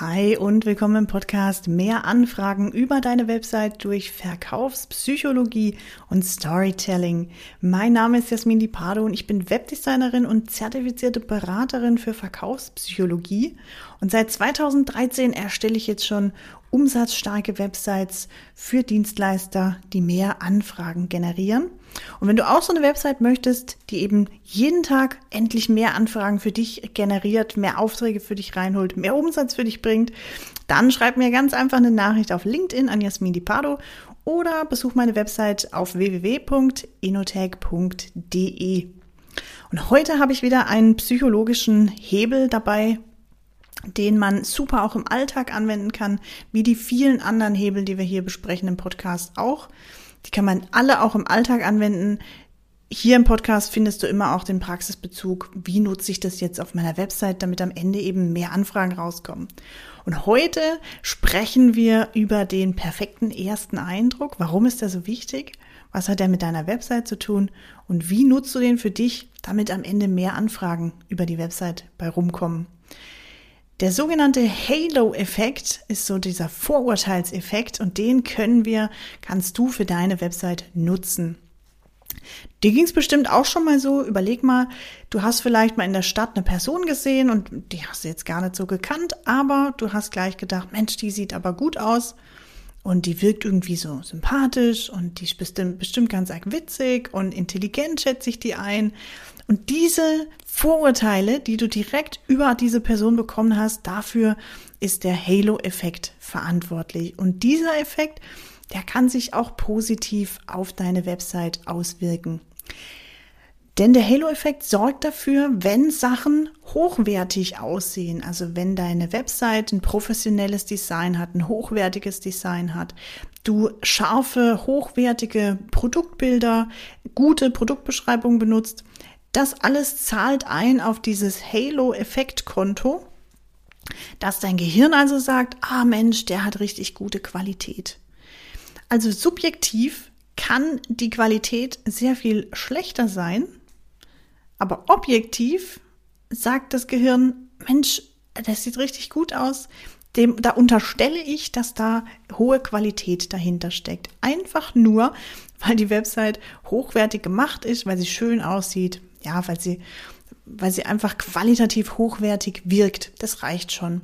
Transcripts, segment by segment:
Hi und willkommen im Podcast Mehr Anfragen über deine Website durch Verkaufspsychologie und Storytelling. Mein Name ist Jasmin Di Pardo und ich bin Webdesignerin und zertifizierte Beraterin für Verkaufspsychologie. Und seit 2013 erstelle ich jetzt schon umsatzstarke Websites für Dienstleister, die mehr Anfragen generieren. Und wenn du auch so eine Website möchtest, die eben jeden Tag endlich mehr Anfragen für dich generiert, mehr Aufträge für dich reinholt, mehr Umsatz für dich bringt, dann schreib mir ganz einfach eine Nachricht auf LinkedIn an Jasmin Di Pardo oder besuch meine Website auf www.inotech.de. Und heute habe ich wieder einen psychologischen Hebel dabei, den man super auch im Alltag anwenden kann, wie die vielen anderen Hebel, die wir hier besprechen im Podcast auch. Die kann man alle auch im Alltag anwenden. Hier im Podcast findest du immer auch den Praxisbezug, wie nutze ich das jetzt auf meiner Website, damit am Ende eben mehr Anfragen rauskommen. Und heute sprechen wir über den perfekten ersten Eindruck. Warum ist der so wichtig? Was hat er mit deiner Website zu tun? Und wie nutzt du den für dich, damit am Ende mehr Anfragen über die Website bei rumkommen? Der sogenannte Halo-Effekt ist so dieser Vorurteilseffekt und den können wir, kannst du für deine Website nutzen. Dir ging es bestimmt auch schon mal so. Überleg mal, du hast vielleicht mal in der Stadt eine Person gesehen und die hast du jetzt gar nicht so gekannt, aber du hast gleich gedacht, Mensch, die sieht aber gut aus und die wirkt irgendwie so sympathisch und die ist bestimmt, bestimmt ganz arg witzig und intelligent schätze ich die ein. Und diese Vorurteile, die du direkt über diese Person bekommen hast, dafür ist der Halo-Effekt verantwortlich. Und dieser Effekt, der kann sich auch positiv auf deine Website auswirken. Denn der Halo-Effekt sorgt dafür, wenn Sachen hochwertig aussehen, also wenn deine Website ein professionelles Design hat, ein hochwertiges Design hat, du scharfe, hochwertige Produktbilder, gute Produktbeschreibungen benutzt, das alles zahlt ein auf dieses Halo-Effekt-Konto, dass dein Gehirn also sagt, ah Mensch, der hat richtig gute Qualität. Also subjektiv kann die Qualität sehr viel schlechter sein, aber objektiv sagt das Gehirn, Mensch, das sieht richtig gut aus. Dem, da unterstelle ich, dass da hohe Qualität dahinter steckt. Einfach nur, weil die Website hochwertig gemacht ist, weil sie schön aussieht, ja, weil sie, weil sie einfach qualitativ hochwertig wirkt. Das reicht schon.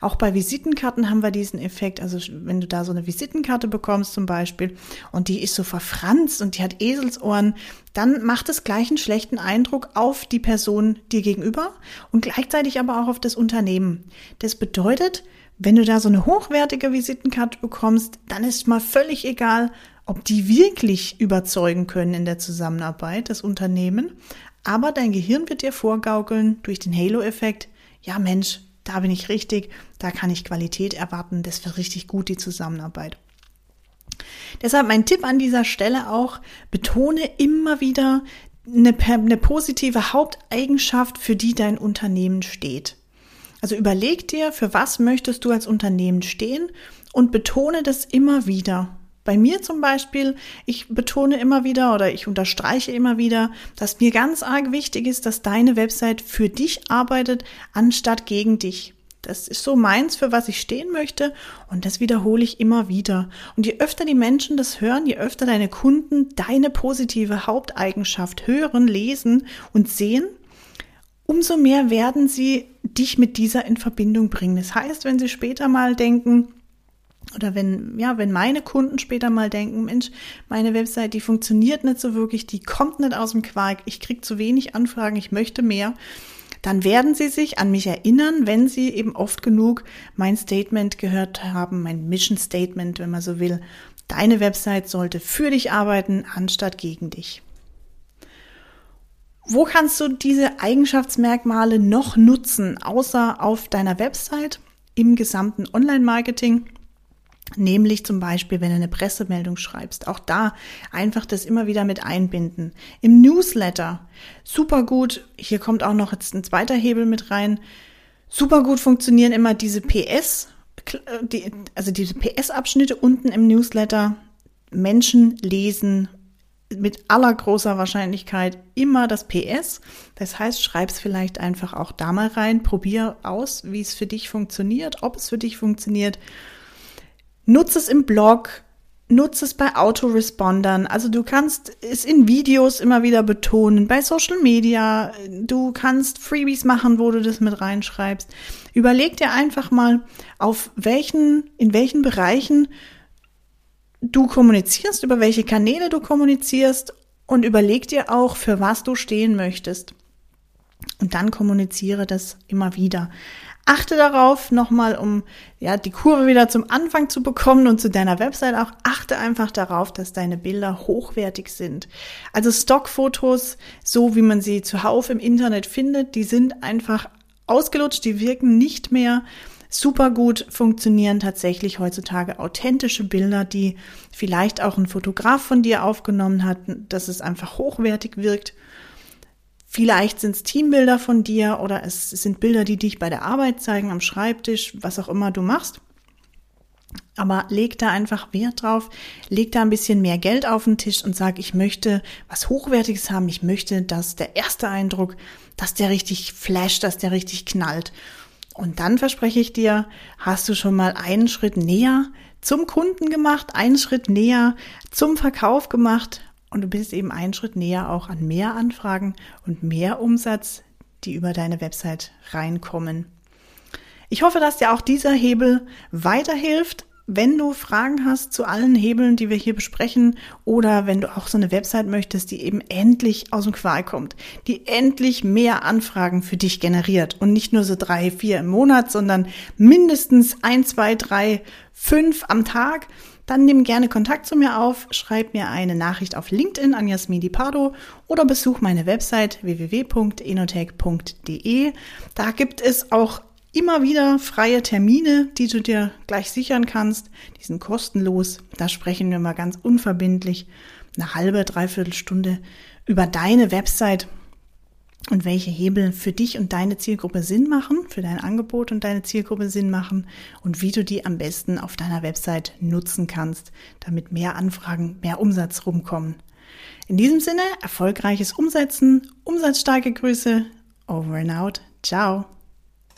Auch bei Visitenkarten haben wir diesen Effekt. Also wenn du da so eine Visitenkarte bekommst zum Beispiel und die ist so verfranst und die hat Eselsohren, dann macht es gleich einen schlechten Eindruck auf die Person dir gegenüber und gleichzeitig aber auch auf das Unternehmen. Das bedeutet, wenn du da so eine hochwertige Visitenkarte bekommst, dann ist mal völlig egal, ob die wirklich überzeugen können in der Zusammenarbeit, das Unternehmen. Aber dein Gehirn wird dir vorgaukeln durch den Halo-Effekt, ja Mensch, da bin ich richtig, da kann ich Qualität erwarten, das wird richtig gut, die Zusammenarbeit. Deshalb mein Tipp an dieser Stelle auch, betone immer wieder eine, eine positive Haupteigenschaft, für die dein Unternehmen steht. Also überleg dir, für was möchtest du als Unternehmen stehen und betone das immer wieder. Bei mir zum Beispiel, ich betone immer wieder oder ich unterstreiche immer wieder, dass mir ganz arg wichtig ist, dass deine Website für dich arbeitet, anstatt gegen dich. Das ist so meins, für was ich stehen möchte und das wiederhole ich immer wieder. Und je öfter die Menschen das hören, je öfter deine Kunden deine positive Haupteigenschaft hören, lesen und sehen, umso mehr werden sie dich mit dieser in Verbindung bringen. Das heißt, wenn sie später mal denken, oder wenn, ja, wenn meine Kunden später mal denken, Mensch, meine Website, die funktioniert nicht so wirklich, die kommt nicht aus dem Quark, ich kriege zu wenig Anfragen, ich möchte mehr, dann werden sie sich an mich erinnern, wenn sie eben oft genug mein Statement gehört haben, mein Mission Statement, wenn man so will. Deine Website sollte für dich arbeiten, anstatt gegen dich. Wo kannst du diese Eigenschaftsmerkmale noch nutzen, außer auf deiner Website, im gesamten Online-Marketing? Nämlich zum Beispiel, wenn du eine Pressemeldung schreibst, auch da einfach das immer wieder mit einbinden. Im Newsletter, super gut, hier kommt auch noch jetzt ein zweiter Hebel mit rein, super gut funktionieren immer diese PS, also diese PS-Abschnitte unten im Newsletter. Menschen lesen mit aller großer Wahrscheinlichkeit immer das PS. Das heißt, schreib es vielleicht einfach auch da mal rein, probier aus, wie es für dich funktioniert, ob es für dich funktioniert. Nutze es im Blog, nutze es bei Autorespondern. Also du kannst es in Videos immer wieder betonen, bei Social Media. Du kannst Freebies machen, wo du das mit reinschreibst. Überleg dir einfach mal, auf welchen, in welchen Bereichen du kommunizierst, über welche Kanäle du kommunizierst und überleg dir auch, für was du stehen möchtest. Und dann kommuniziere das immer wieder. Achte darauf, nochmal, um ja, die Kurve wieder zum Anfang zu bekommen und zu deiner Website auch, achte einfach darauf, dass deine Bilder hochwertig sind. Also Stockfotos, so wie man sie zuhauf im Internet findet, die sind einfach ausgelutscht, die wirken nicht mehr super gut funktionieren tatsächlich heutzutage authentische Bilder, die vielleicht auch ein Fotograf von dir aufgenommen hat, dass es einfach hochwertig wirkt Vielleicht sind es Teambilder von dir oder es sind Bilder, die dich bei der Arbeit zeigen, am Schreibtisch, was auch immer du machst. Aber leg da einfach Wert drauf, leg da ein bisschen mehr Geld auf den Tisch und sag, ich möchte was Hochwertiges haben. Ich möchte, dass der erste Eindruck, dass der richtig flasht, dass der richtig knallt. Und dann verspreche ich dir, hast du schon mal einen Schritt näher zum Kunden gemacht, einen Schritt näher zum Verkauf gemacht und du bist eben einen Schritt näher auch an mehr Anfragen und mehr Umsatz, die über deine Website reinkommen. Ich hoffe, dass dir auch dieser Hebel weiterhilft. Wenn du Fragen hast zu allen Hebeln, die wir hier besprechen, oder wenn du auch so eine Website möchtest, die eben endlich aus dem Qual kommt, die endlich mehr Anfragen für dich generiert und nicht nur so drei, vier im Monat, sondern mindestens ein, zwei, drei, fünf am Tag, dann nimm gerne Kontakt zu mir auf, schreib mir eine Nachricht auf LinkedIn an Jasmin Pardo oder besuch meine Website www.enotech.de. Da gibt es auch immer wieder freie Termine, die du dir gleich sichern kannst. Die sind kostenlos. Da sprechen wir mal ganz unverbindlich eine halbe, dreiviertel Stunde über deine Website und welche Hebel für dich und deine Zielgruppe Sinn machen, für dein Angebot und deine Zielgruppe Sinn machen und wie du die am besten auf deiner Website nutzen kannst, damit mehr Anfragen, mehr Umsatz rumkommen. In diesem Sinne, erfolgreiches Umsetzen, umsatzstarke Grüße, over and out, ciao.